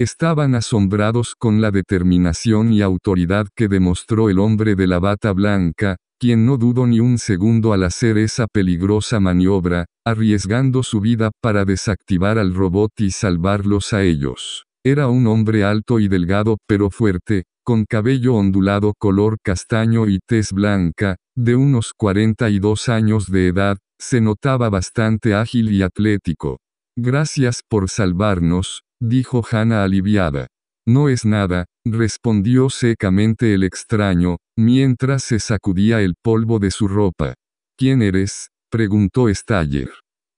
Estaban asombrados con la determinación y autoridad que demostró el hombre de la bata blanca, quien no dudó ni un segundo al hacer esa peligrosa maniobra, arriesgando su vida para desactivar al robot y salvarlos a ellos. Era un hombre alto y delgado pero fuerte, con cabello ondulado color castaño y tez blanca, de unos 42 años de edad, se notaba bastante ágil y atlético. Gracias por salvarnos, dijo Hannah aliviada. No es nada, respondió secamente el extraño, mientras se sacudía el polvo de su ropa. ¿Quién eres? preguntó Staller.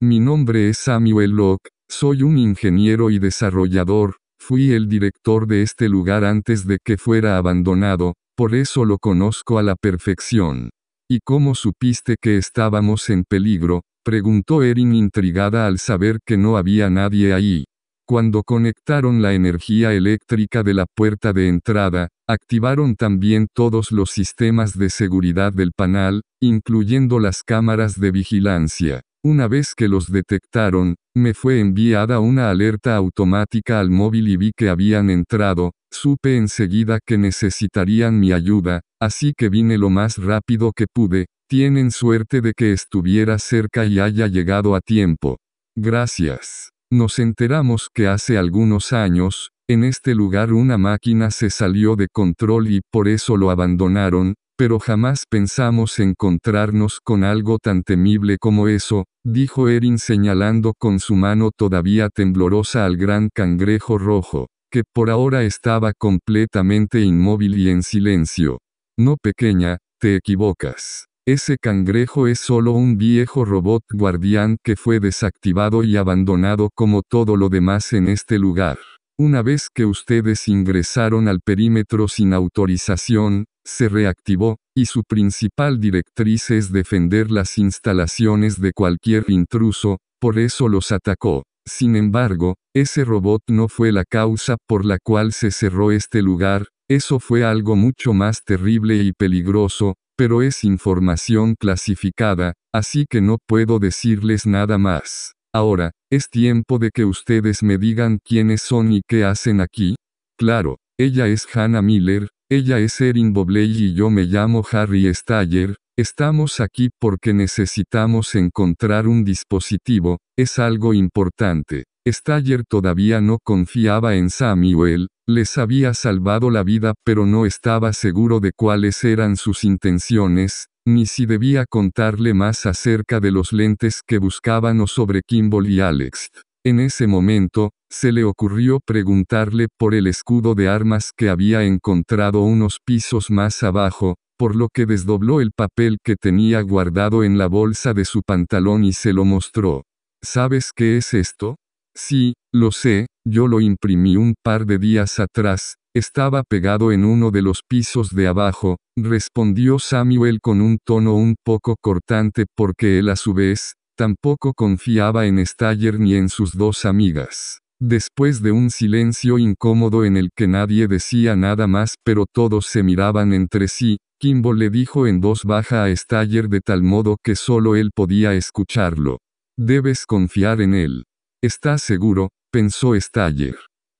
Mi nombre es Samuel Locke, soy un ingeniero y desarrollador, fui el director de este lugar antes de que fuera abandonado, por eso lo conozco a la perfección. ¿Y cómo supiste que estábamos en peligro? preguntó Erin intrigada al saber que no había nadie ahí. Cuando conectaron la energía eléctrica de la puerta de entrada, activaron también todos los sistemas de seguridad del panel, incluyendo las cámaras de vigilancia. Una vez que los detectaron, me fue enviada una alerta automática al móvil y vi que habían entrado, supe enseguida que necesitarían mi ayuda, así que vine lo más rápido que pude, tienen suerte de que estuviera cerca y haya llegado a tiempo. Gracias. Nos enteramos que hace algunos años, en este lugar una máquina se salió de control y por eso lo abandonaron, pero jamás pensamos encontrarnos con algo tan temible como eso, dijo Erin señalando con su mano todavía temblorosa al gran cangrejo rojo, que por ahora estaba completamente inmóvil y en silencio. No pequeña, te equivocas. Ese cangrejo es solo un viejo robot guardián que fue desactivado y abandonado como todo lo demás en este lugar. Una vez que ustedes ingresaron al perímetro sin autorización, se reactivó, y su principal directriz es defender las instalaciones de cualquier intruso, por eso los atacó. Sin embargo, ese robot no fue la causa por la cual se cerró este lugar, eso fue algo mucho más terrible y peligroso, pero es información clasificada, así que no puedo decirles nada más. Ahora, es tiempo de que ustedes me digan quiénes son y qué hacen aquí. Claro, ella es Hannah Miller, ella es Erin Bobley y yo me llamo Harry Staller, estamos aquí porque necesitamos encontrar un dispositivo, es algo importante. Staller todavía no confiaba en Samuel, les había salvado la vida pero no estaba seguro de cuáles eran sus intenciones, ni si debía contarle más acerca de los lentes que buscaban o sobre Kimball y Alex. En ese momento, se le ocurrió preguntarle por el escudo de armas que había encontrado unos pisos más abajo, por lo que desdobló el papel que tenía guardado en la bolsa de su pantalón y se lo mostró. ¿Sabes qué es esto? Sí, lo sé, yo lo imprimí un par de días atrás, estaba pegado en uno de los pisos de abajo, respondió Samuel con un tono un poco cortante porque él a su vez, Tampoco confiaba en Staller ni en sus dos amigas. Después de un silencio incómodo en el que nadie decía nada más pero todos se miraban entre sí, Kimball le dijo en voz baja a Staller de tal modo que solo él podía escucharlo. Debes confiar en él. ¿Estás seguro? Pensó Staller.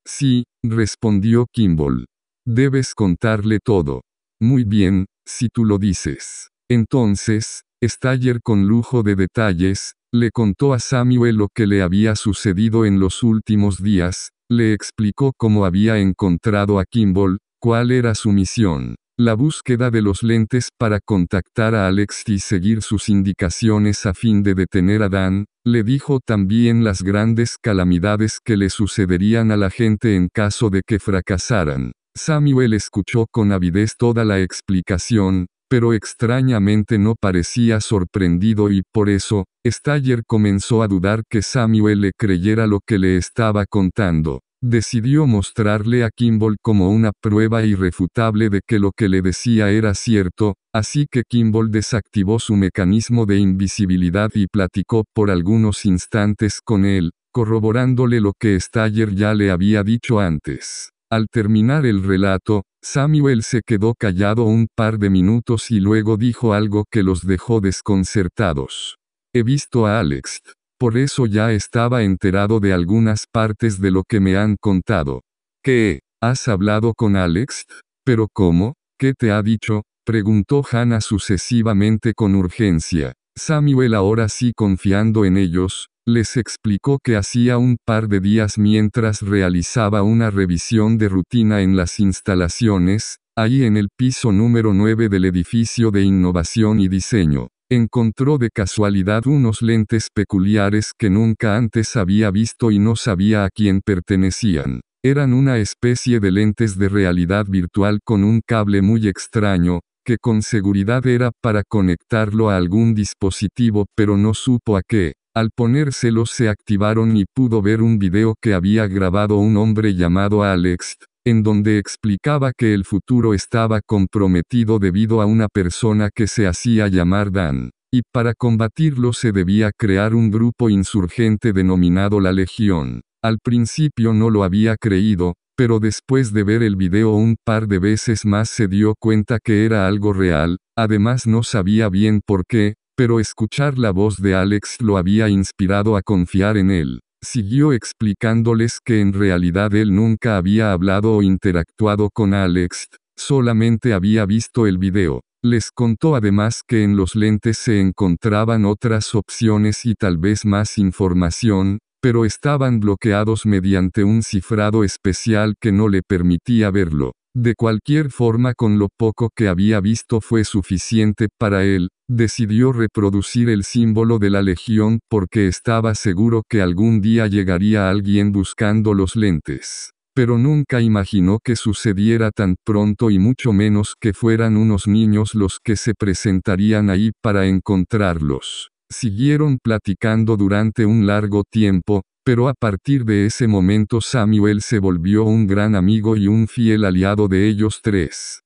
Sí, respondió Kimball. Debes contarle todo. Muy bien, si tú lo dices. Entonces, Staller con lujo de detalles, le contó a Samuel lo que le había sucedido en los últimos días, le explicó cómo había encontrado a Kimball, cuál era su misión, la búsqueda de los lentes para contactar a Alex y seguir sus indicaciones a fin de detener a Dan, le dijo también las grandes calamidades que le sucederían a la gente en caso de que fracasaran. Samuel escuchó con avidez toda la explicación, pero extrañamente no parecía sorprendido y por eso, Staller comenzó a dudar que Samuel le creyera lo que le estaba contando. Decidió mostrarle a Kimball como una prueba irrefutable de que lo que le decía era cierto, así que Kimball desactivó su mecanismo de invisibilidad y platicó por algunos instantes con él, corroborándole lo que Staller ya le había dicho antes. Al terminar el relato, Samuel se quedó callado un par de minutos y luego dijo algo que los dejó desconcertados. He visto a Alex. Por eso ya estaba enterado de algunas partes de lo que me han contado. ¿Qué? ¿Has hablado con Alex? ¿Pero cómo? ¿Qué te ha dicho? preguntó Hannah sucesivamente con urgencia. Samuel ahora sí confiando en ellos, les explicó que hacía un par de días mientras realizaba una revisión de rutina en las instalaciones, ahí en el piso número 9 del edificio de innovación y diseño, encontró de casualidad unos lentes peculiares que nunca antes había visto y no sabía a quién pertenecían. Eran una especie de lentes de realidad virtual con un cable muy extraño, que con seguridad era para conectarlo a algún dispositivo pero no supo a qué. Al ponérselos se activaron y pudo ver un video que había grabado un hombre llamado Alex, en donde explicaba que el futuro estaba comprometido debido a una persona que se hacía llamar Dan, y para combatirlo se debía crear un grupo insurgente denominado la Legión. Al principio no lo había creído, pero después de ver el video un par de veces más se dio cuenta que era algo real, además no sabía bien por qué, pero escuchar la voz de Alex lo había inspirado a confiar en él. Siguió explicándoles que en realidad él nunca había hablado o interactuado con Alex, solamente había visto el video. Les contó además que en los lentes se encontraban otras opciones y tal vez más información, pero estaban bloqueados mediante un cifrado especial que no le permitía verlo. De cualquier forma con lo poco que había visto fue suficiente para él, decidió reproducir el símbolo de la legión porque estaba seguro que algún día llegaría alguien buscando los lentes. Pero nunca imaginó que sucediera tan pronto y mucho menos que fueran unos niños los que se presentarían ahí para encontrarlos. Siguieron platicando durante un largo tiempo, pero a partir de ese momento Samuel se volvió un gran amigo y un fiel aliado de ellos tres.